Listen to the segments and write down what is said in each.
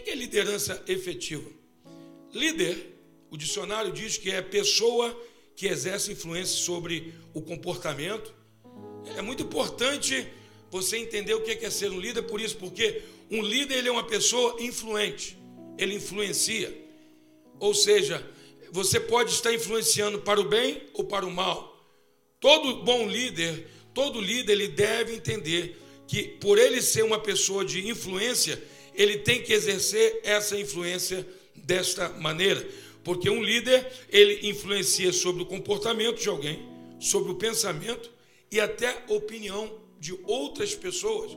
que é liderança efetiva? Líder, o dicionário diz que é pessoa que exerce influência sobre o comportamento. É muito importante você entender o que é ser um líder, por isso, porque um líder ele é uma pessoa influente, ele influencia. Ou seja, você pode estar influenciando para o bem ou para o mal. Todo bom líder, todo líder, ele deve entender que por ele ser uma pessoa de influência, ele tem que exercer essa influência desta maneira, porque um líder, ele influencia sobre o comportamento de alguém, sobre o pensamento e até opinião de outras pessoas.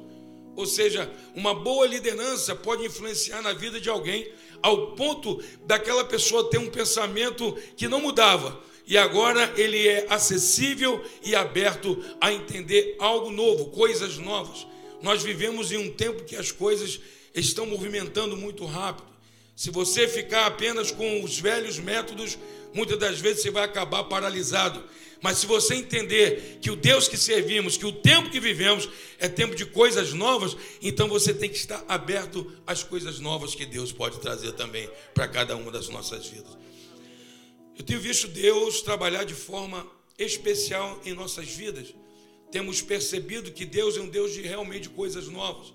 Ou seja, uma boa liderança pode influenciar na vida de alguém ao ponto daquela pessoa ter um pensamento que não mudava, e agora ele é acessível e aberto a entender algo novo, coisas novas. Nós vivemos em um tempo que as coisas estão movimentando muito rápido. Se você ficar apenas com os velhos métodos, muitas das vezes você vai acabar paralisado. Mas se você entender que o Deus que servimos, que o tempo que vivemos é tempo de coisas novas, então você tem que estar aberto às coisas novas que Deus pode trazer também para cada uma das nossas vidas. Eu tenho visto Deus trabalhar de forma especial em nossas vidas. Temos percebido que Deus é um Deus de realmente coisas novas,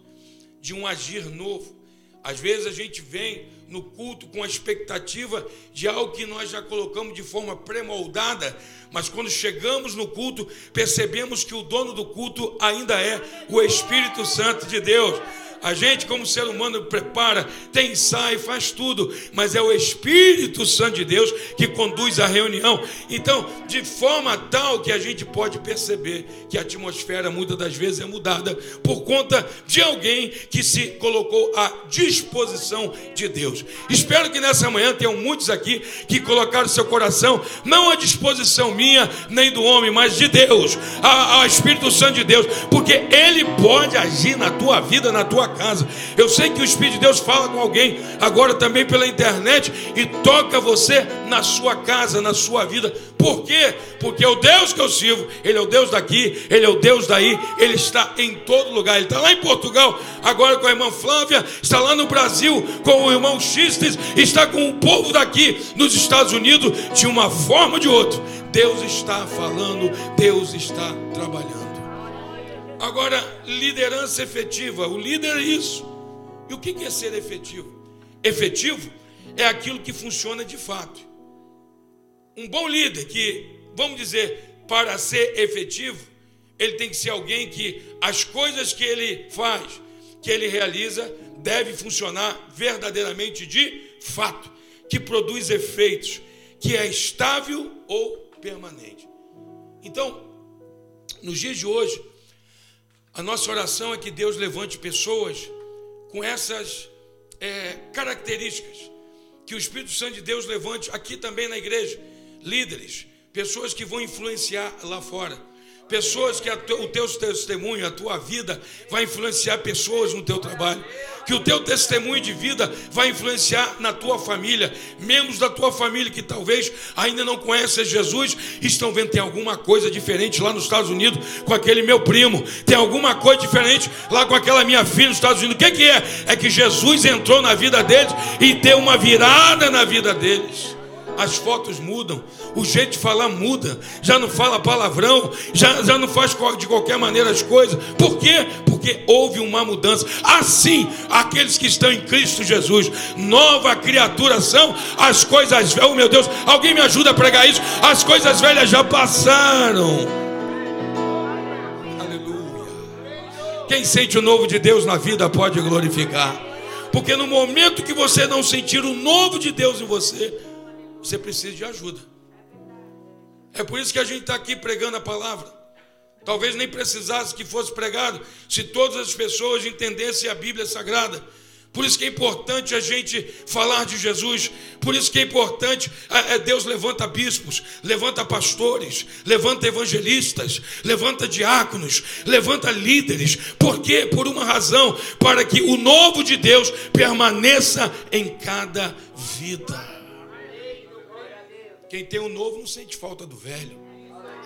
de um agir novo. Às vezes a gente vem no culto com a expectativa de algo que nós já colocamos de forma pré-moldada, mas quando chegamos no culto, percebemos que o dono do culto ainda é o Espírito Santo de Deus. A gente, como ser humano, prepara, tem ensaio, faz tudo, mas é o Espírito Santo de Deus que conduz a reunião. Então, de forma tal que a gente pode perceber que a atmosfera muitas das vezes é mudada por conta de alguém que se colocou à disposição de Deus. Espero que nessa manhã tenham muitos aqui que colocaram seu coração não à disposição minha nem do homem, mas de Deus, ao Espírito Santo de Deus, porque Ele pode agir na tua vida, na tua casa. Eu sei que o Espírito de Deus fala com alguém agora também pela internet e toca você na sua casa, na sua vida. Por quê? Porque é o Deus que eu sirvo, Ele é o Deus daqui, Ele é o Deus daí, Ele está em todo lugar. Ele está lá em Portugal, agora com a irmã Flávia, está lá no Brasil com o irmão Xistes, está com o povo daqui nos Estados Unidos, de uma forma ou de outra. Deus está falando, Deus está trabalhando. Agora, liderança efetiva. O líder é isso. E o que é ser efetivo? Efetivo é aquilo que funciona de fato. Um bom líder que, vamos dizer, para ser efetivo, ele tem que ser alguém que as coisas que ele faz, que ele realiza, deve funcionar verdadeiramente de fato, que produz efeitos, que é estável ou permanente. Então, nos dias de hoje, a nossa oração é que Deus levante pessoas com essas é, características. Que o Espírito Santo de Deus levante aqui também na igreja líderes, pessoas que vão influenciar lá fora Pessoas que o teu testemunho, a tua vida, vai influenciar pessoas no teu trabalho. Que o teu testemunho de vida vai influenciar na tua família. Membros da tua família que talvez ainda não conhecem Jesus, estão vendo tem alguma coisa diferente lá nos Estados Unidos com aquele meu primo. Tem alguma coisa diferente lá com aquela minha filha nos Estados Unidos. O que, que é? É que Jesus entrou na vida deles e deu uma virada na vida deles as fotos mudam, o jeito de falar muda, já não fala palavrão, já, já não faz de qualquer maneira as coisas. Por quê? Porque houve uma mudança. Assim, aqueles que estão em Cristo Jesus, nova criatura são, as coisas velhas, oh meu Deus, alguém me ajuda a pregar isso? As coisas velhas já passaram. Aleluia. Quem sente o novo de Deus na vida pode glorificar. Porque no momento que você não sentir o novo de Deus em você, você precisa de ajuda. É por isso que a gente está aqui pregando a palavra. Talvez nem precisasse que fosse pregado se todas as pessoas entendessem a Bíblia Sagrada. Por isso que é importante a gente falar de Jesus. Por isso que é importante, é, é, Deus levanta bispos, levanta pastores, levanta evangelistas, levanta diáconos, levanta líderes. Por quê? Por uma razão, para que o novo de Deus permaneça em cada vida. Quem tem o novo não sente falta do velho.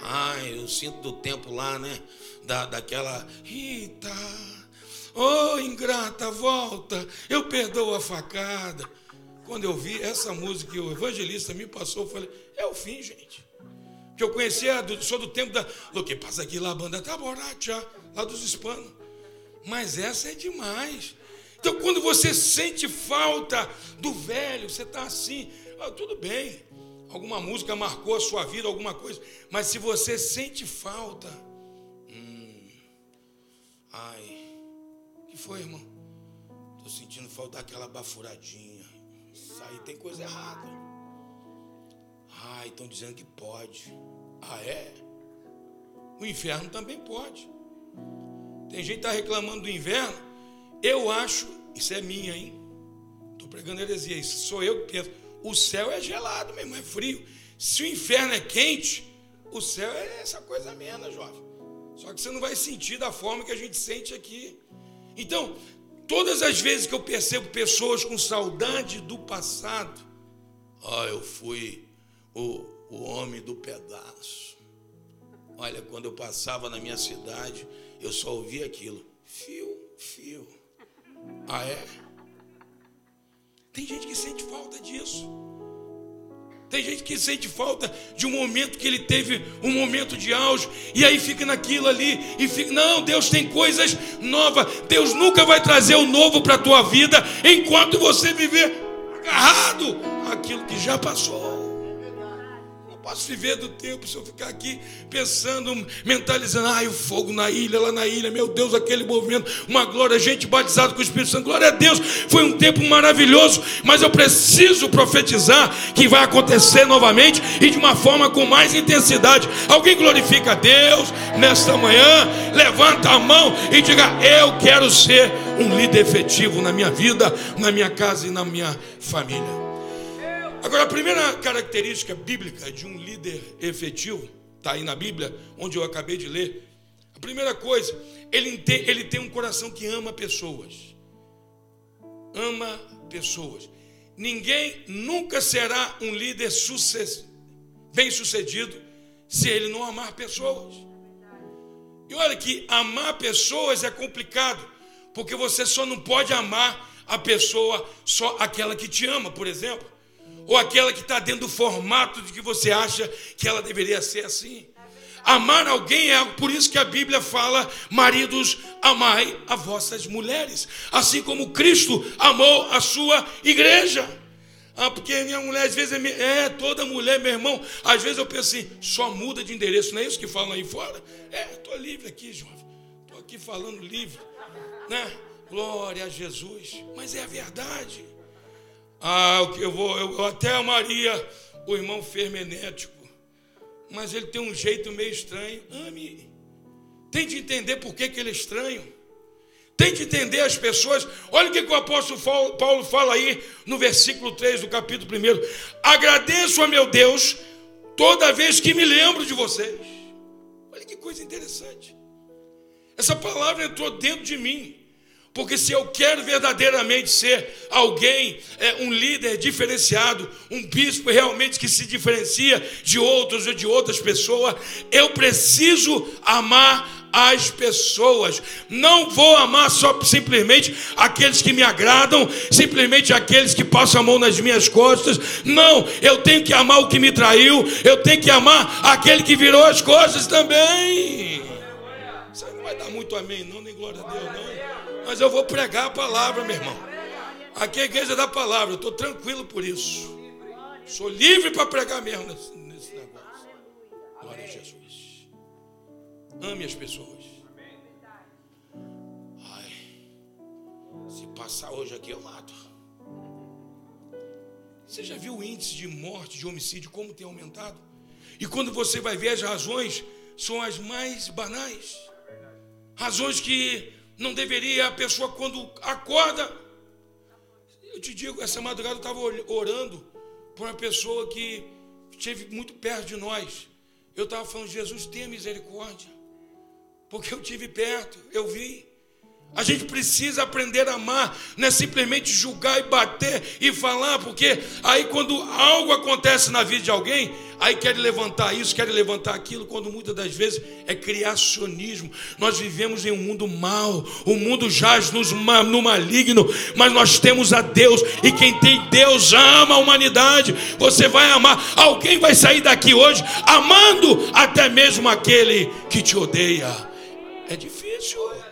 Ai, eu sinto do tempo lá, né? Da, daquela. Eita, Oh, ingrata, volta, eu perdoo a facada. Quando eu vi essa música que o evangelista me passou, eu falei, é o fim, gente. Que eu conhecia, sou do tempo da. O que passa aqui lá, a banda tá borracha, lá dos hispanos. Mas essa é demais. Então, quando você sente falta do velho, você está assim, ah, tudo bem, alguma música marcou a sua vida, alguma coisa, mas se você sente falta, hum, ai, que foi, irmão? Estou sentindo falta daquela bafuradinha. Isso aí tem coisa errada. Ai, estão dizendo que pode. Ah, é? O inferno também pode. Tem gente que está reclamando do inverno. Eu acho, isso é minha, hein? Estou pregando heresia, isso sou eu que penso. O céu é gelado mesmo, é frio. Se o inferno é quente, o céu é essa coisa menos, jovem. Só que você não vai sentir da forma que a gente sente aqui. Então, todas as vezes que eu percebo pessoas com saudade do passado, ah, eu fui o, o homem do pedaço. Olha, quando eu passava na minha cidade, eu só ouvia aquilo. Fio, fio. Ah, é? Tem gente que sente falta disso. Tem gente que sente falta de um momento que ele teve um momento de auge e aí fica naquilo ali e fica, não, Deus tem coisas novas. Deus nunca vai trazer o novo para a tua vida enquanto você viver agarrado àquilo que já passou posso viver do tempo se eu ficar aqui pensando, mentalizando, ai, o fogo na ilha, lá na ilha, meu Deus, aquele movimento, uma glória, gente batizada com o Espírito Santo, glória a Deus, foi um tempo maravilhoso, mas eu preciso profetizar que vai acontecer novamente e de uma forma com mais intensidade. Alguém glorifica a Deus nesta manhã, levanta a mão e diga: Eu quero ser um líder efetivo na minha vida, na minha casa e na minha família. Agora, a primeira característica bíblica de um líder efetivo, está aí na Bíblia, onde eu acabei de ler. A primeira coisa, ele tem, ele tem um coração que ama pessoas. Ama pessoas. Ninguém nunca será um líder bem sucedido se ele não amar pessoas. E olha que amar pessoas é complicado, porque você só não pode amar a pessoa, só aquela que te ama, por exemplo ou aquela que está dentro do formato de que você acha que ela deveria ser assim. Amar alguém é por isso que a Bíblia fala: maridos, amai a vossas mulheres, assim como Cristo amou a sua igreja. Ah, porque minha mulher às vezes é, é, toda mulher, meu irmão. Às vezes eu penso assim, só muda de endereço, não é isso que falam aí fora? É, estou livre aqui, jovem. Estou aqui falando livre, né? Glória a Jesus. Mas é a verdade. Ah, eu vou, eu até amaria o irmão fermenético, mas ele tem um jeito meio estranho. Ame. Tente entender por que, que ele é estranho. Tente entender as pessoas. Olha o que, que o apóstolo Paulo fala aí no versículo 3 do capítulo 1. Agradeço a meu Deus toda vez que me lembro de vocês. Olha que coisa interessante. Essa palavra entrou dentro de mim. Porque se eu quero verdadeiramente ser alguém, é, um líder diferenciado, um bispo realmente que se diferencia de outros ou de outras pessoas, eu preciso amar as pessoas. Não vou amar só simplesmente aqueles que me agradam, simplesmente aqueles que passam a mão nas minhas costas. Não, eu tenho que amar o que me traiu, eu tenho que amar aquele que virou as costas também. Você não vai dar muito amém, não, nem glória a Deus, não. Mas eu vou pregar a palavra, meu irmão. Aqui é a igreja da palavra, eu estou tranquilo por isso. Sou livre para pregar mesmo nesse, nesse negócio. Glória a Jesus. Ame as pessoas. Ai, se passar hoje aqui eu mato. Você já viu o índice de morte, de homicídio, como tem aumentado? E quando você vai ver as razões, são as mais banais. Razões que não deveria a pessoa, quando acorda. Eu te digo, essa madrugada eu estava orando por uma pessoa que esteve muito perto de nós. Eu estava falando, Jesus, tenha misericórdia. Porque eu tive perto, eu vi. A gente precisa aprender a amar, não é simplesmente julgar e bater e falar, porque aí quando algo acontece na vida de alguém, aí quer levantar isso, quer levantar aquilo, quando muitas das vezes é criacionismo. Nós vivemos em um mundo mau, o mundo jaz nos, no maligno, mas nós temos a Deus, e quem tem Deus ama a humanidade. Você vai amar, alguém vai sair daqui hoje amando até mesmo aquele que te odeia. É difícil.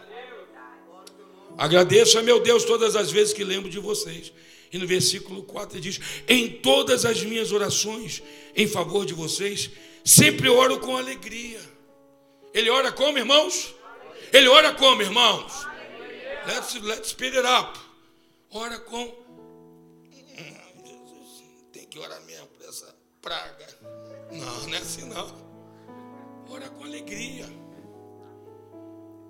Agradeço a meu Deus todas as vezes que lembro de vocês. E no versículo 4 ele diz: Em todas as minhas orações em favor de vocês, sempre oro com alegria. Ele ora como, irmãos? Ele ora como, irmãos? Let's, let's speed it up. Ora com. Tem que orar mesmo por essa praga. Não, não é assim não. Ora com alegria.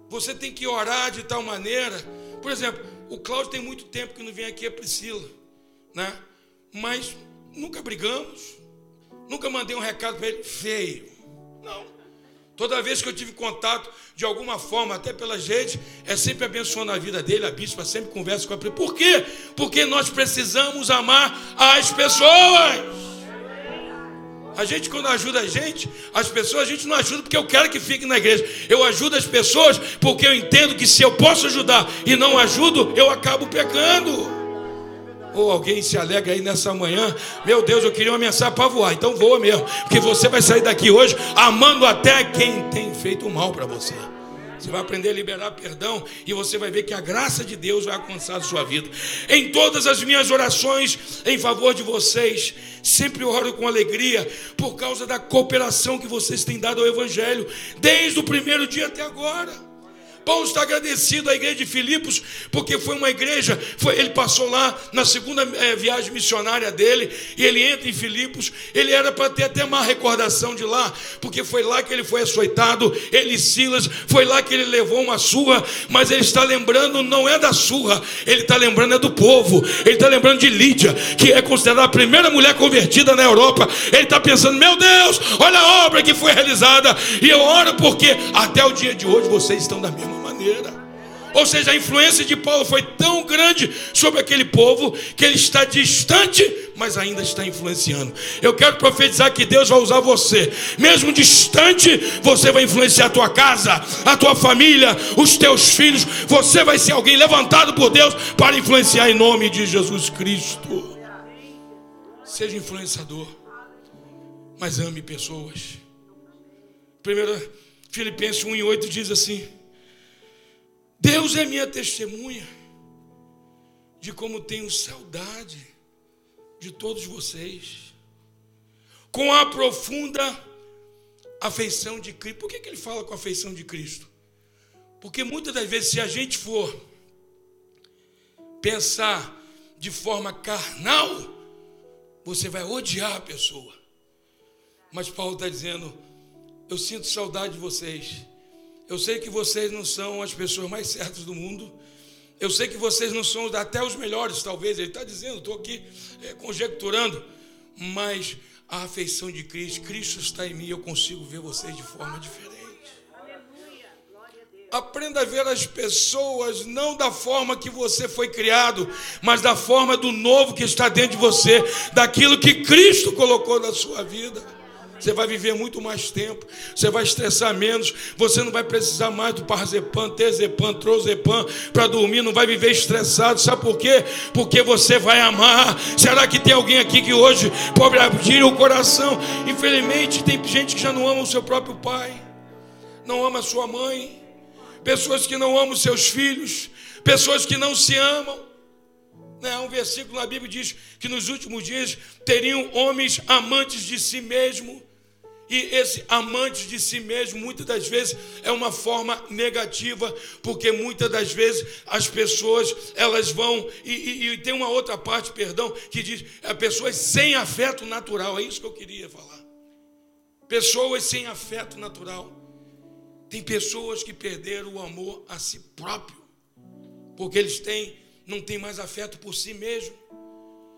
Você tem que orar de tal maneira. Por exemplo, o Cláudio tem muito tempo que não vem aqui, a Priscila, né? Mas nunca brigamos, nunca mandei um recado para ele feio. Não. Toda vez que eu tive contato, de alguma forma, até pela gente, é sempre abençoando a vida dele. A bispa sempre conversa com a Por quê? Porque nós precisamos amar as pessoas. A gente, quando ajuda a gente, as pessoas, a gente não ajuda porque eu quero que fiquem na igreja. Eu ajudo as pessoas porque eu entendo que se eu posso ajudar e não ajudo, eu acabo pecando. Ou alguém se alegra aí nessa manhã, meu Deus, eu queria uma mensagem para voar, então voa mesmo, porque você vai sair daqui hoje amando até quem tem feito mal para você. Você vai aprender a liberar perdão e você vai ver que a graça de Deus vai alcançar a sua vida. Em todas as minhas orações em favor de vocês, sempre oro com alegria por causa da cooperação que vocês têm dado ao Evangelho, desde o primeiro dia até agora. Paulo está agradecido à igreja de Filipos, porque foi uma igreja, foi, ele passou lá na segunda é, viagem missionária dele, e ele entra em Filipos, ele era para ter até uma recordação de lá, porque foi lá que ele foi açoitado, ele e Silas, foi lá que ele levou uma surra, mas ele está lembrando, não é da surra, ele está lembrando é do povo, ele está lembrando de Lídia, que é considerada a primeira mulher convertida na Europa, ele está pensando, meu Deus, olha a obra que foi realizada, e eu oro porque até o dia de hoje vocês estão da mesma maneira. Ou seja, a influência de Paulo foi tão grande sobre aquele povo que ele está distante, mas ainda está influenciando. Eu quero profetizar que Deus vai usar você, mesmo distante, você vai influenciar a tua casa, a tua família, os teus filhos. Você vai ser alguém levantado por Deus para influenciar em nome de Jesus Cristo. Seja influenciador, mas ame pessoas. Primeiro Filipenses 1 e 8 diz assim: Deus é minha testemunha de como tenho saudade de todos vocês, com a profunda afeição de Cristo. Por que, que ele fala com afeição de Cristo? Porque muitas das vezes, se a gente for pensar de forma carnal, você vai odiar a pessoa. Mas Paulo está dizendo: Eu sinto saudade de vocês eu sei que vocês não são as pessoas mais certas do mundo. Eu sei que vocês não são até os melhores, talvez. Ele está dizendo, estou aqui é, conjecturando. Mas a afeição de Cristo, Cristo está em mim, eu consigo ver vocês de forma diferente. Aprenda a ver as pessoas não da forma que você foi criado, mas da forma do novo que está dentro de você, daquilo que Cristo colocou na sua vida. Você vai viver muito mais tempo, você vai estressar menos, você não vai precisar mais do parzepam, tezepam, trozepam para dormir, não vai viver estressado. Sabe por quê? Porque você vai amar. Será que tem alguém aqui que hoje pode abrir o coração? Infelizmente, tem gente que já não ama o seu próprio pai, não ama a sua mãe, pessoas que não amam seus filhos, pessoas que não se amam. Né? Um versículo na Bíblia diz que nos últimos dias teriam homens amantes de si mesmo e esse amante de si mesmo, muitas das vezes, é uma forma negativa, porque muitas das vezes as pessoas elas vão. E, e, e tem uma outra parte, perdão, que diz: é pessoas sem afeto natural. É isso que eu queria falar. Pessoas sem afeto natural. Tem pessoas que perderam o amor a si próprio, porque eles têm, não têm mais afeto por si mesmo.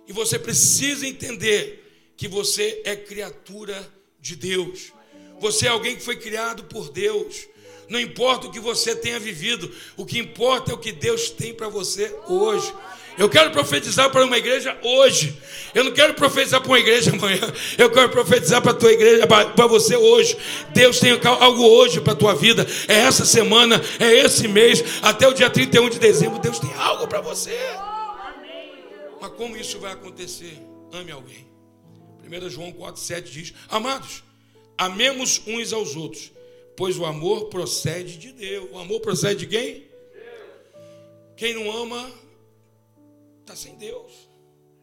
E você precisa entender que você é criatura de Deus. Você é alguém que foi criado por Deus. Não importa o que você tenha vivido, o que importa é o que Deus tem para você hoje. Eu quero profetizar para uma igreja hoje. Eu não quero profetizar para uma igreja amanhã. Eu quero profetizar para a tua igreja, para você hoje. Deus tem algo hoje para a tua vida. É essa semana, é esse mês, até o dia 31 de dezembro. Deus tem algo para você. Mas como isso vai acontecer? Ame alguém. 1 João 4,7 diz: Amados, amemos uns aos outros, pois o amor procede de Deus. O amor procede de quem? Quem não ama está sem Deus.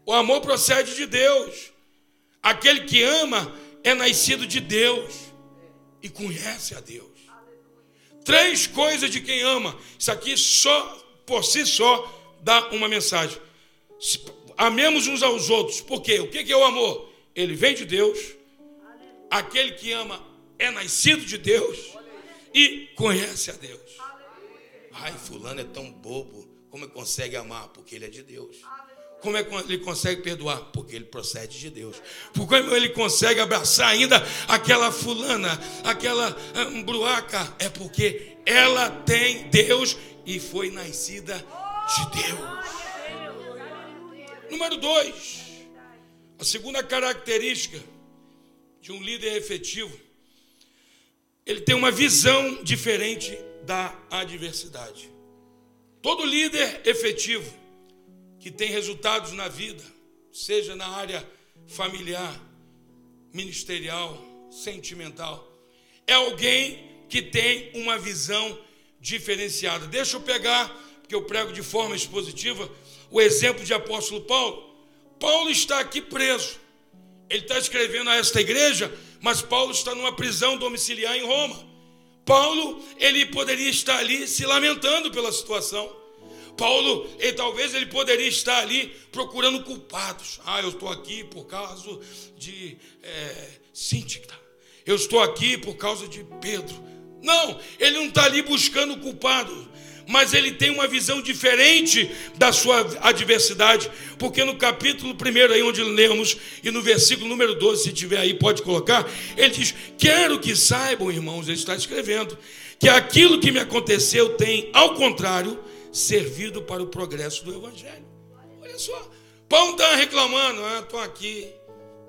O amor procede de Deus. Aquele que ama é nascido de Deus e conhece a Deus. Três coisas de quem ama. Isso aqui só por si só dá uma mensagem. Amemos uns aos outros. Por quê? O que é o amor? Ele vem de Deus. Aquele que ama é nascido de Deus e conhece a Deus. Ai, fulano é tão bobo. Como ele consegue amar? Porque ele é de Deus. Como é que ele consegue perdoar? Porque ele procede de Deus. Por como ele consegue abraçar ainda aquela fulana, aquela bruaca? É porque ela tem Deus e foi nascida de Deus. Número dois, a segunda característica de um líder efetivo, ele tem uma visão diferente da adversidade. Todo líder efetivo que tem resultados na vida, seja na área familiar, ministerial, sentimental, é alguém que tem uma visão diferenciada. Deixa eu pegar, porque eu prego de forma expositiva, o exemplo de apóstolo Paulo. Paulo está aqui preso. Ele está escrevendo a esta igreja, mas Paulo está numa prisão domiciliar em Roma. Paulo, ele poderia estar ali se lamentando pela situação. Paulo, talvez ele poderia estar ali procurando culpados. Ah, eu estou aqui por causa de é, Eu estou aqui por causa de Pedro. Não, ele não está ali buscando culpado mas ele tem uma visão diferente da sua adversidade, porque no capítulo 1 aí onde lemos e no versículo número 12, se tiver aí pode colocar, ele diz: "Quero que saibam, irmãos, ele está escrevendo, que aquilo que me aconteceu tem, ao contrário, servido para o progresso do evangelho". Olha só, Paulo está reclamando, ah, estou aqui,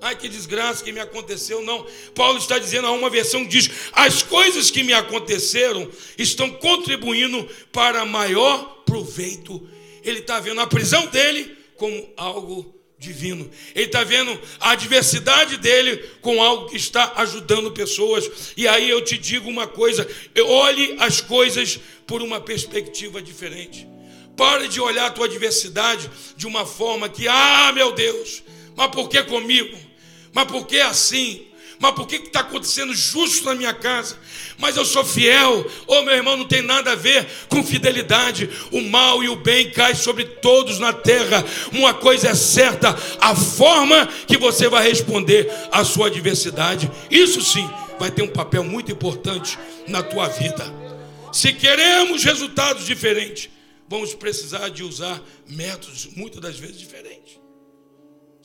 Ai, que desgraça que me aconteceu. Não. Paulo está dizendo, a uma versão diz: as coisas que me aconteceram estão contribuindo para maior proveito. Ele está vendo a prisão dele como algo divino. Ele está vendo a adversidade dele com algo que está ajudando pessoas. E aí eu te digo uma coisa: olhe as coisas por uma perspectiva diferente. Pare de olhar a tua adversidade de uma forma que, ah, meu Deus, mas por que comigo? Mas por que assim? Mas por que está acontecendo justo na minha casa? Mas eu sou fiel. Ô oh, meu irmão, não tem nada a ver com fidelidade. O mal e o bem caem sobre todos na terra. Uma coisa é certa: a forma que você vai responder à sua adversidade. Isso sim vai ter um papel muito importante na tua vida. Se queremos resultados diferentes, vamos precisar de usar métodos muitas das vezes diferentes.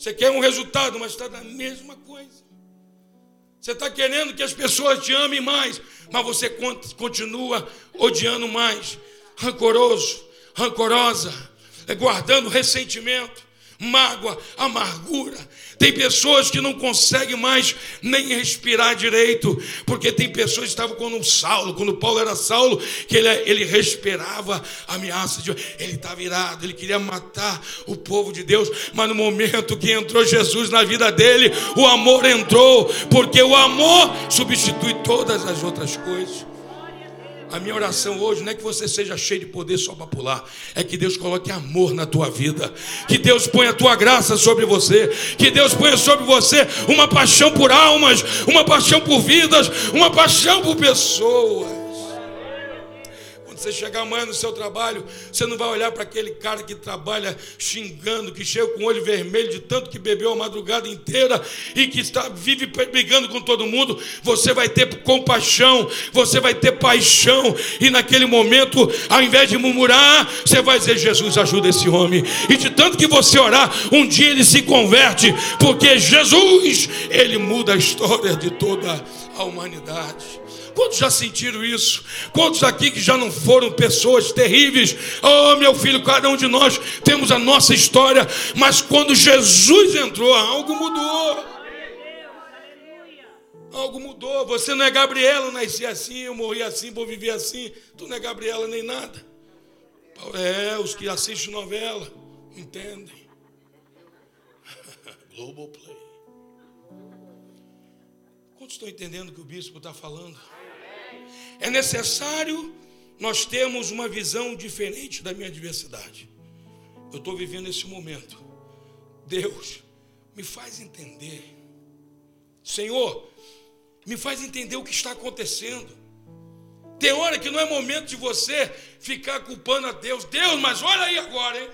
Você quer um resultado, mas está na mesma coisa. Você está querendo que as pessoas te amem mais, mas você continua odiando mais, rancoroso, rancorosa, guardando ressentimento mágoa, amargura. Tem pessoas que não conseguem mais nem respirar direito, porque tem pessoas que estavam quando Saulo, quando Paulo era Saulo, que ele, ele respirava ameaça de ele estava irado, ele queria matar o povo de Deus, mas no momento que entrou Jesus na vida dele, o amor entrou, porque o amor substitui todas as outras coisas. A minha oração hoje não é que você seja cheio de poder só para pular, é que Deus coloque amor na tua vida, que Deus ponha a tua graça sobre você, que Deus ponha sobre você uma paixão por almas, uma paixão por vidas, uma paixão por pessoas. Você chegar amanhã no seu trabalho, você não vai olhar para aquele cara que trabalha xingando, que chega com o olho vermelho de tanto que bebeu a madrugada inteira e que está vive brigando com todo mundo. Você vai ter compaixão, você vai ter paixão e naquele momento, ao invés de murmurar, você vai dizer: Jesus, ajuda esse homem. E de tanto que você orar, um dia ele se converte, porque Jesus, ele muda a história de toda a humanidade. Quantos já sentiram isso? Quantos aqui que já não foram pessoas terríveis? Oh, meu filho, cada um de nós temos a nossa história, mas quando Jesus entrou, algo mudou. Algo mudou. Você não é Gabriela, eu nasci assim, eu morri assim, vou viver assim. Tu não é Gabriela nem nada. É, os que assistem novela entendem. Global Play. Quantos estão entendendo o que o bispo está falando? É necessário nós termos uma visão diferente da minha adversidade. Eu estou vivendo esse momento. Deus, me faz entender. Senhor, me faz entender o que está acontecendo. Tem hora que não é momento de você ficar culpando a Deus. Deus, mas olha aí agora, hein?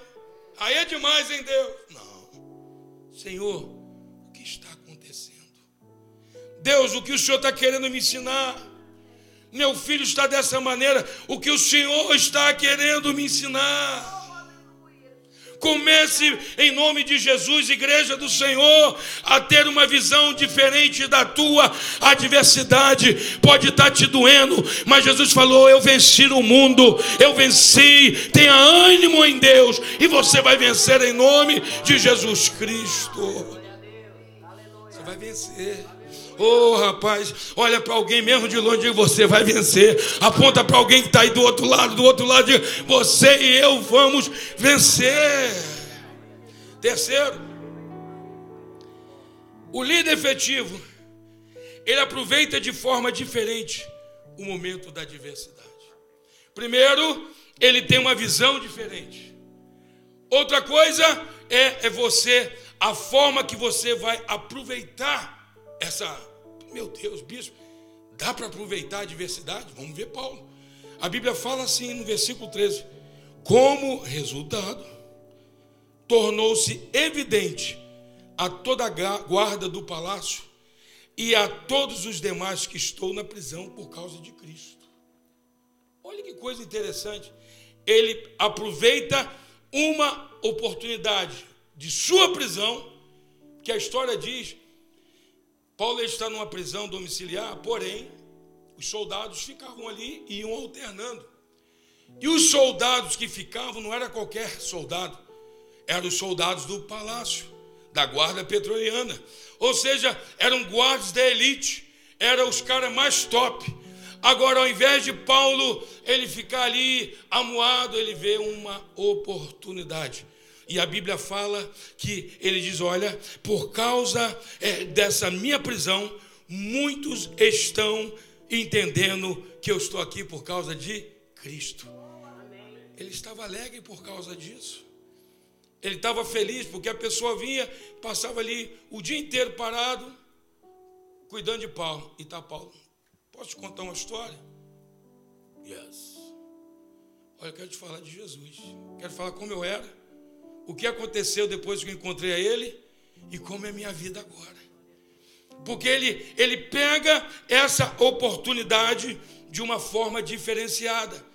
Aí é demais, hein, Deus? Não. Senhor, o que está acontecendo? Deus, o que o Senhor está querendo me ensinar? Meu filho está dessa maneira. O que o Senhor está querendo me ensinar? Comece em nome de Jesus, igreja do Senhor, a ter uma visão diferente da tua adversidade. Pode estar te doendo, mas Jesus falou: Eu venci o mundo, eu venci. Tenha ânimo em Deus, e você vai vencer em nome de Jesus Cristo. Você vai vencer. Oh, rapaz, olha para alguém mesmo de longe e você vai vencer. Aponta para alguém que está aí do outro lado, do outro lado, diga, você e eu vamos vencer. Terceiro, o líder efetivo, ele aproveita de forma diferente o momento da adversidade. Primeiro, ele tem uma visão diferente. Outra coisa é, é você, a forma que você vai aproveitar essa meu Deus, bispo, dá para aproveitar a diversidade? Vamos ver Paulo. A Bíblia fala assim no versículo 13: como resultado, tornou-se evidente a toda a guarda do palácio e a todos os demais que estou na prisão por causa de Cristo. Olha que coisa interessante. Ele aproveita uma oportunidade de sua prisão, que a história diz Paulo está numa prisão domiciliar, porém, os soldados ficavam ali e iam alternando. E os soldados que ficavam não era qualquer soldado, eram os soldados do palácio, da guarda petroliana. Ou seja, eram guardas da elite, eram os caras mais top. Agora, ao invés de Paulo ele ficar ali amuado, ele vê uma oportunidade. E a Bíblia fala que ele diz: Olha, por causa é, dessa minha prisão, muitos estão entendendo que eu estou aqui por causa de Cristo. Ele estava alegre por causa disso. Ele estava feliz porque a pessoa vinha, passava ali o dia inteiro parado, cuidando de Paulo. E tá Paulo. Posso te contar uma história? Yes. Olha, eu quero te falar de Jesus. Quero falar como eu era o que aconteceu depois que eu encontrei a Ele e como é minha vida agora. Porque ele, ele pega essa oportunidade de uma forma diferenciada.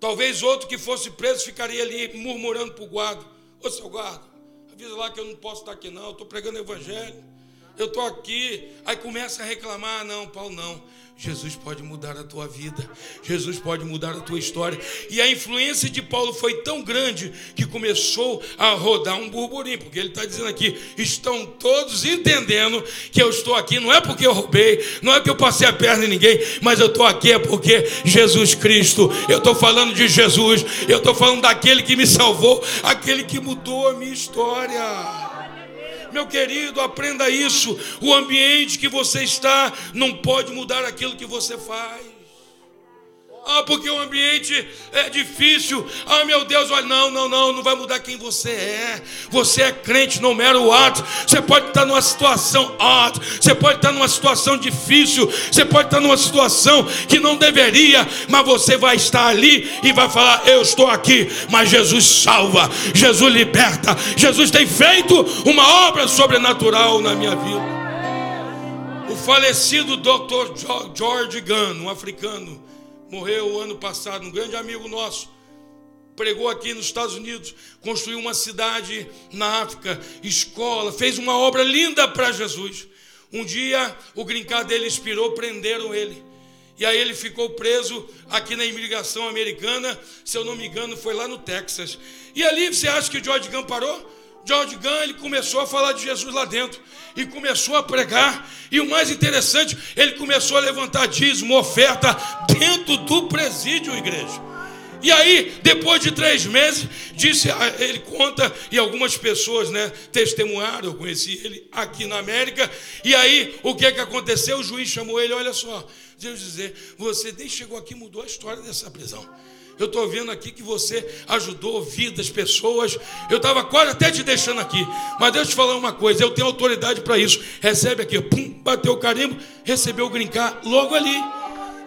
Talvez outro que fosse preso ficaria ali murmurando para o guarda: Ô seu guarda, avisa lá que eu não posso estar aqui, não, estou pregando evangelho, eu estou aqui. Aí começa a reclamar: não, Paulo, não. Jesus pode mudar a tua vida, Jesus pode mudar a tua história. E a influência de Paulo foi tão grande que começou a rodar um burburinho, porque ele está dizendo aqui: estão todos entendendo que eu estou aqui, não é porque eu roubei, não é que eu passei a perna em ninguém, mas eu estou aqui é porque Jesus Cristo, eu estou falando de Jesus, eu estou falando daquele que me salvou, aquele que mudou a minha história. Meu querido, aprenda isso. O ambiente que você está não pode mudar aquilo que você faz. Ah, porque o ambiente é difícil. Ah, meu Deus, olha, não, não, não, não vai mudar quem você é. Você é crente, não mero ato. Você pode estar numa situação ato, você pode estar numa situação difícil, você pode estar numa situação que não deveria, mas você vai estar ali e vai falar: Eu estou aqui, mas Jesus salva, Jesus liberta, Jesus tem feito uma obra sobrenatural na minha vida. O falecido Dr. George Gunn, um africano, morreu ano passado, um grande amigo nosso. Pregou aqui nos Estados Unidos, construiu uma cidade na África, escola, fez uma obra linda para Jesus. Um dia o grincar dele expirou, prenderam ele. E aí ele ficou preso aqui na imigração americana, se eu não me engano, foi lá no Texas. E ali você acha que o George Gunn parou? George Gunn ele começou a falar de Jesus lá dentro e começou a pregar. E o mais interessante, ele começou a levantar dízimo, oferta dentro do presídio, igreja. E aí, depois de três meses, disse, ele conta, e algumas pessoas né, testemunharam, eu conheci ele aqui na América. E aí, o que, que aconteceu? O juiz chamou ele, olha só, Deus dizer, você nem chegou aqui mudou a história dessa prisão. Eu estou vendo aqui que você ajudou vidas, pessoas. Eu estava quase até te deixando aqui. Mas deixa eu te falar uma coisa: eu tenho autoridade para isso. Recebe aqui, pum, bateu o carimbo, recebeu o grincar logo ali.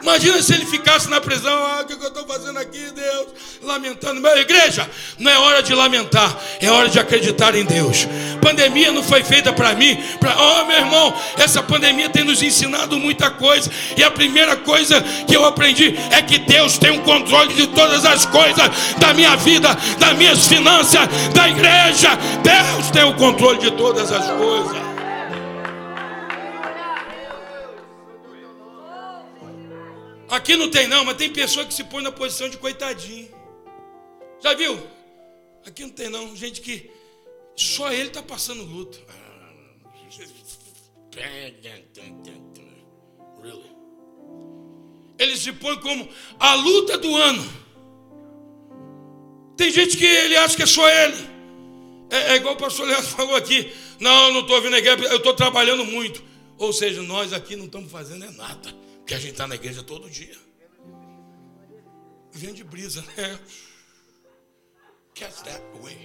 Imagina se ele ficasse na prisão, ah, o que eu estou fazendo aqui, Deus? Lamentando. Meu igreja, não é hora de lamentar, é hora de acreditar em Deus. Pandemia não foi feita para mim, para. Oh, meu irmão, essa pandemia tem nos ensinado muita coisa. E a primeira coisa que eu aprendi é que Deus tem o um controle de todas as coisas da minha vida, das minhas finanças, da igreja. Deus tem o controle de todas as coisas. Aqui não tem não, mas tem pessoa que se põe na posição de coitadinho. Já viu? Aqui não tem não, gente que só ele está passando luto. Ele se põe como a luta do ano. Tem gente que ele acha que é só ele. É, é igual o pastor Leandro falou aqui. Não, não estou vindo igreja, eu estou trabalhando muito. Ou seja, nós aqui não estamos fazendo é nada. Porque a gente está na igreja todo dia. Vem de brisa, né? Catch that way.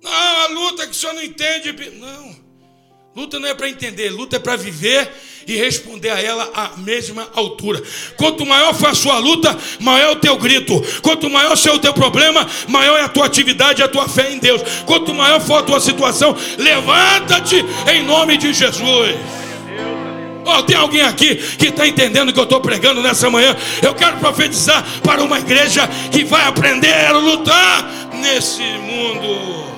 Não, a luta que o senhor não entende. Não. Luta não é para entender, luta é para viver e responder a ela à mesma altura. Quanto maior for a sua luta, maior é o teu grito. Quanto maior for o teu problema, maior é a tua atividade, a tua fé em Deus. Quanto maior for a tua situação, levanta-te em nome de Jesus. Oh, tem alguém aqui que está entendendo o que eu estou pregando nessa manhã? Eu quero profetizar para uma igreja que vai aprender a lutar nesse mundo.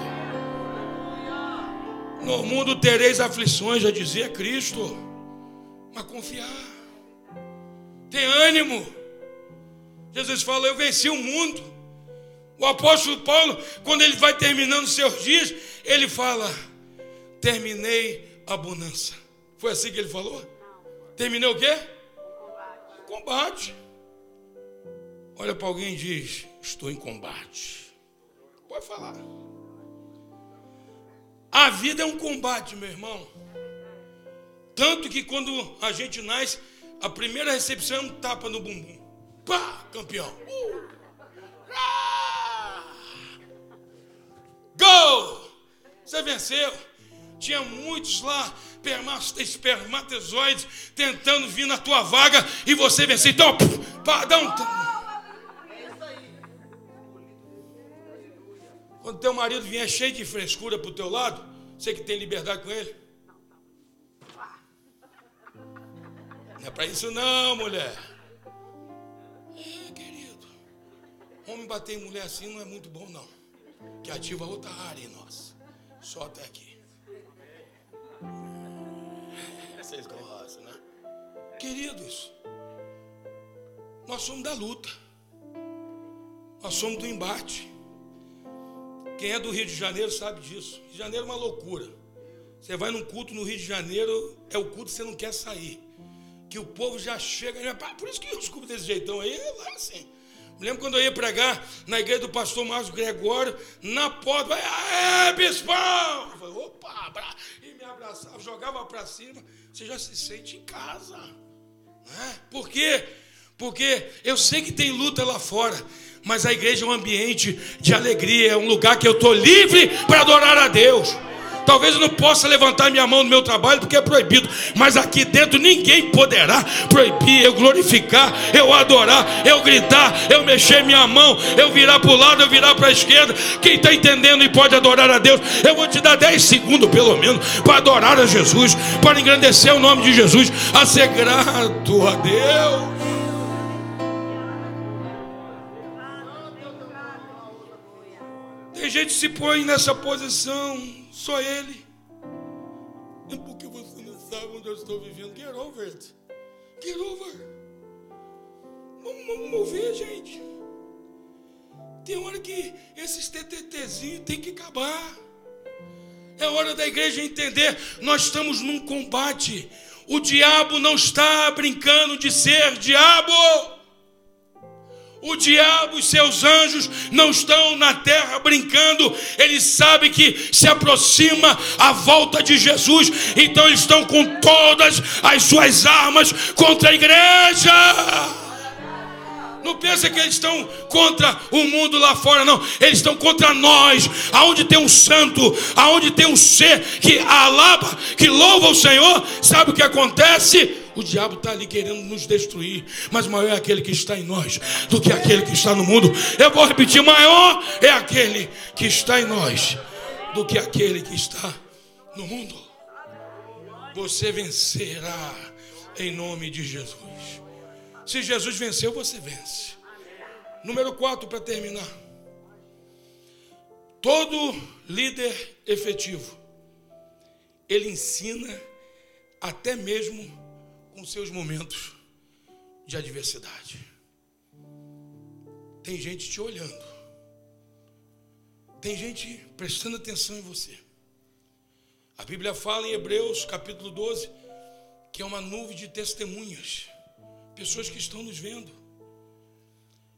No mundo tereis aflições, já dizia Cristo, mas confiar, tem ânimo. Jesus falou: Eu venci o mundo. O apóstolo Paulo, quando ele vai terminando seus dias, ele fala: Terminei a bonança. Foi assim que ele falou? Terminei o quê? Combate. Olha para alguém e diz: Estou em combate. Pode falar. A vida é um combate, meu irmão. Tanto que quando a gente nasce, a primeira recepção é um tapa no bumbum. Pá, campeão. Uh! Ah! Gol! Você venceu. Tinha muitos lá espermatozoides tentando vir na tua vaga e você vencer. Então, pá, dá um. Quando teu marido vier cheio de frescura para o teu lado, você que tem liberdade com ele. Não é para isso não, mulher. É, querido. Homem bater em mulher assim não é muito bom, não. Que ativa outra área em nós. Só até aqui. Vocês gostam, né? Queridos, nós somos da luta. Nós somos do embate. Quem é do Rio de Janeiro sabe disso. Rio de Janeiro é uma loucura. Você vai num culto no Rio de Janeiro, é o culto que você não quer sair. Que o povo já chega, já, por isso que os cultos desse jeitão aí, é lá assim. Lembro quando eu ia pregar na igreja do pastor Márcio Gregório, na porta, vai, é bispão! Eu falei, opa, me abraçava, jogava para cima você já se sente em casa. Né? Por quê? Porque eu sei que tem luta lá fora, mas a igreja é um ambiente de alegria, é um lugar que eu estou livre para adorar a Deus. Talvez eu não possa levantar minha mão no meu trabalho porque é proibido, mas aqui dentro ninguém poderá proibir eu glorificar, eu adorar, eu gritar, eu mexer minha mão, eu virar para o lado, eu virar para a esquerda. Quem está entendendo e pode adorar a Deus, eu vou te dar 10 segundos pelo menos para adorar a Jesus, para engrandecer o nome de Jesus, a ser grato a Deus. Tem gente que se põe nessa posição só ele. É porque você não sabe onde eu estou vivendo. Get over it. Get over. Vamos, vamos mover, gente. Tem hora que esses TTTzinhos tem que acabar. É hora da igreja entender, nós estamos num combate. O diabo não está brincando de ser diabo. O diabo e seus anjos não estão na terra brincando, eles sabem que se aproxima a volta de Jesus, então eles estão com todas as suas armas contra a igreja. Não pensa que eles estão contra o mundo lá fora, não. Eles estão contra nós. Aonde tem um santo, aonde tem um ser que alaba, que louva o Senhor, sabe o que acontece? O diabo está ali querendo nos destruir, mas maior é aquele que está em nós do que aquele que está no mundo. Eu vou repetir: maior é aquele que está em nós do que aquele que está no mundo. Você vencerá em nome de Jesus. Se Jesus venceu, você vence. Número 4 para terminar. Todo líder efetivo, ele ensina até mesmo com seus momentos de adversidade. Tem gente te olhando. Tem gente prestando atenção em você. A Bíblia fala em Hebreus capítulo 12 que é uma nuvem de testemunhas pessoas que estão nos vendo.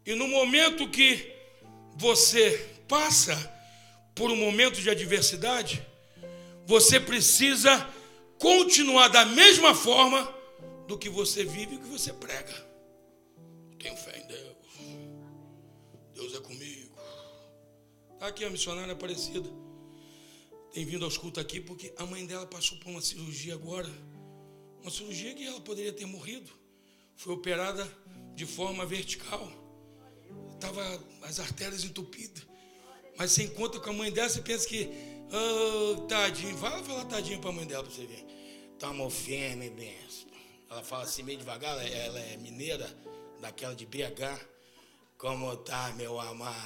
E no momento que você passa por um momento de adversidade, você precisa continuar da mesma forma do que você vive e que você prega. tenho fé em Deus. Deus é comigo. Está aqui a missionária Aparecida. Tem vindo aos cultos aqui porque a mãe dela passou por uma cirurgia agora. Uma cirurgia que ela poderia ter morrido foi operada de forma vertical. Estava as artérias entupidas. Mas você encontra com a mãe dela, você pensa que, oh, tadinho, vai falar tadinho para a mãe dela para você ver. Tamo firme, benção. Ela fala assim meio devagar, ela, ela é mineira, daquela de BH. Como tá, meu amado?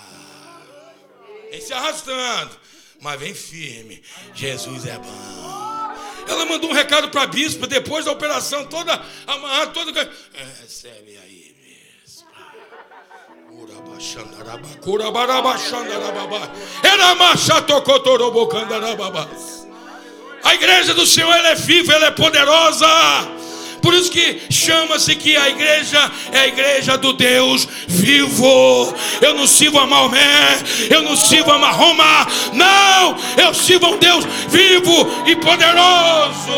Vem se arrastando, mas vem firme. Jesus é bom. Ela mandou um recado para a bispa depois da operação, toda amarrada, toda. É, recebe aí, bispa. A igreja do Senhor ela é viva, ela é poderosa. Por isso que chama-se que a igreja é a igreja do Deus vivo. Eu não sirvo a Maomé, eu não sirvo a Mahoma, não, eu sirvo a um Deus vivo e poderoso.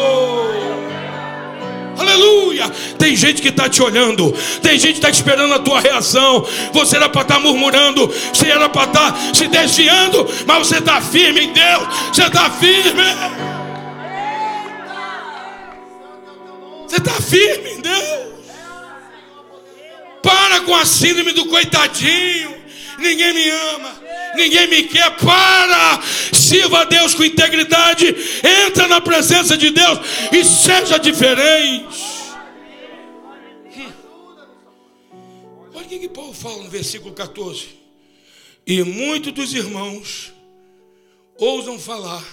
Aleluia! Tem gente que está te olhando, tem gente que está esperando a tua reação. Você era para estar tá murmurando, você era para estar tá se desviando, mas você está firme em Deus, você está firme. Você está firme em Deus. Para com a síndrome do coitadinho. Ninguém me ama, ninguém me quer. Para, sirva a Deus com integridade. Entra na presença de Deus e seja diferente. Hum. Olha o que Paulo fala no versículo 14. E muitos dos irmãos ousam falar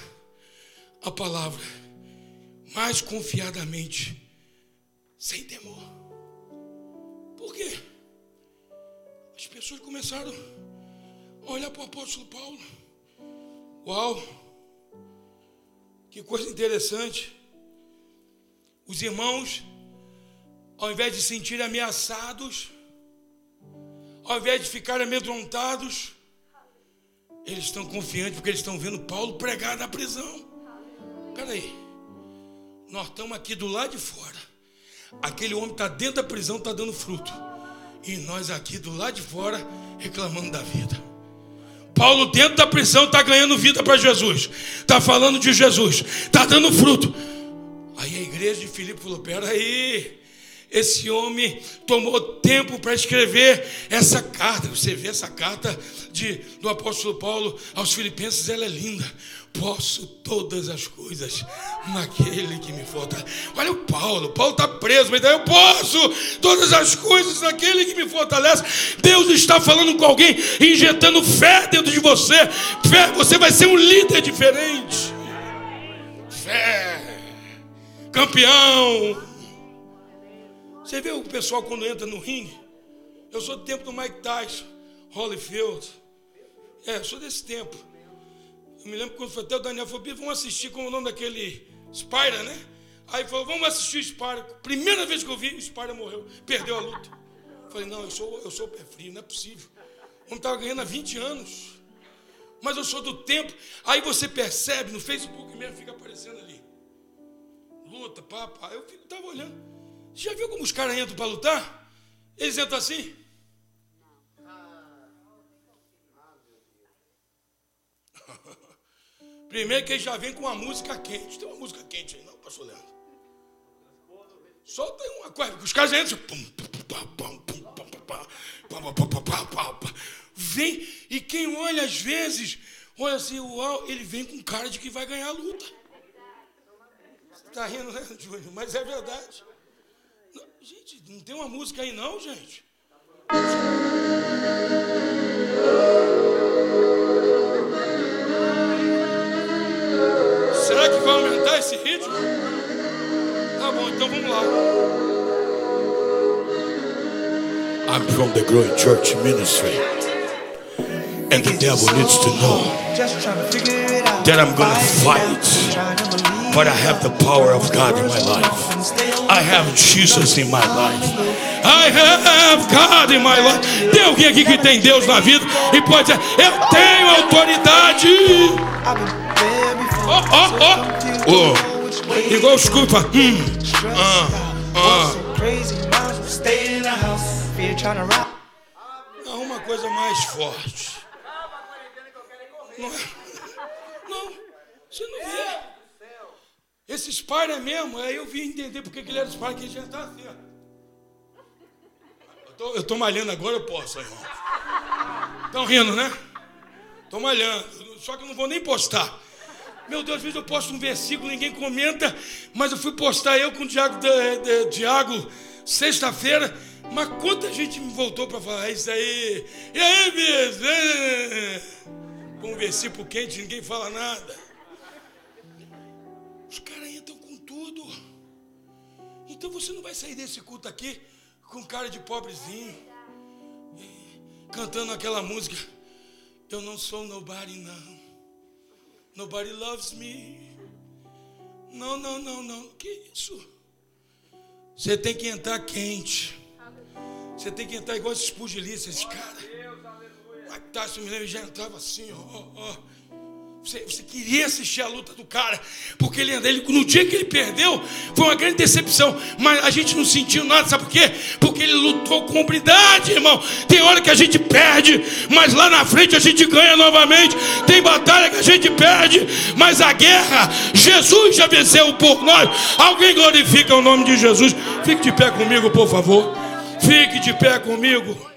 a palavra mais confiadamente sem temor. Por quê? As pessoas começaram a olhar para o apóstolo Paulo. Uau! Que coisa interessante. Os irmãos, ao invés de se sentirem ameaçados, ao invés de ficarem amedrontados, eles estão confiantes porque eles estão vendo Paulo pregar na prisão. Espera aí, nós estamos aqui do lado de fora. Aquele homem está dentro da prisão, está dando fruto. E nós aqui do lado de fora reclamando da vida. Paulo dentro da prisão está ganhando vida para Jesus. Está falando de Jesus. Está dando fruto. Aí a igreja de Filipe falou: peraí. Esse homem tomou tempo para escrever essa carta. Você vê essa carta de, do apóstolo Paulo aos Filipenses, ela é linda posso todas as coisas naquele que me fortalece. Olha o Paulo, Paulo está preso, mas eu posso todas as coisas naquele que me fortalece. Deus está falando com alguém, injetando fé dentro de você. Fé, você vai ser um líder diferente. Fé, campeão. Você vê o pessoal quando entra no ringue? Eu sou do tempo do Mike Tyson, Holyfield. É, eu sou desse tempo. Eu me lembro quando foi até o Daniel falou, vamos assistir com o nome daquele Spyra, né? Aí falou, vamos assistir o Spyra. Primeira vez que eu vi, o Spyra morreu, perdeu a luta. Falei, não, eu sou, eu sou pé frio, não é possível. O homem estava ganhando há 20 anos. Mas eu sou do tempo. Aí você percebe, no Facebook mesmo fica aparecendo ali. Luta, papá. Eu estava olhando. Já viu como os caras entram para lutar? Eles entram assim? Primeiro que ele já vem com uma música quente. Tem uma música quente aí, não, pastor Leandro? Só tem uma coisa. Os caras entram. Vem, e quem olha às vezes, olha assim, uau, ele vem com cara de que vai ganhar a luta. Você está rindo, né, Júnior? Mas é verdade. Não, gente, não tem uma música aí não, gente. Aumentar esse ritmo? Tá bom, então vamos lá. I'm from the Growing Church Ministry. And the devil needs to know that I'm going to fight. But I have the power of God in my life. I have Jesus in my life. I have God in my life. Tem alguém aqui que tem Deus na vida e pode dizer: Eu tenho autoridade. Ó, ó, Igual escuta. Hum. Ah, ah. Não, uma coisa mais forte. Não, é? você não vê. Esse Spider mesmo, aí eu vim entender porque que ele era Spider, que ele já está assim, ó. Eu tô, eu tô malhando agora, eu posso, irmão. Estão rindo, né? Estou malhando. Só que eu não vou nem postar. Meu Deus, às vezes eu posto um versículo, ninguém comenta, mas eu fui postar eu com o Diago, Diago sexta-feira. Mas quanta gente me voltou para falar isso aí? E aí, bicho? Com um versículo quente, ninguém fala nada. Os caras entram com tudo. Então você não vai sair desse culto aqui com cara de pobrezinho, cantando aquela música. Eu não sou nobody, não. Nobody loves me. Não, não, não, não. Que isso? Você tem que entrar quente. Você tem que entrar igual esses pugilistas, esses caras. Tá, se me lembro, já entrava assim, ó, ó. Você, você, queria assistir a luta do cara, porque ele, ele, no dia que ele perdeu, foi uma grande decepção. Mas a gente não sentiu nada, sabe por quê? Porque ele lutou com hombridade, irmão. Tem hora que a gente perde, mas lá na frente a gente ganha novamente. Tem batalha que a gente perde, mas a guerra, Jesus já venceu por nós. Alguém glorifica o nome de Jesus. Fique de pé comigo, por favor. Fique de pé comigo.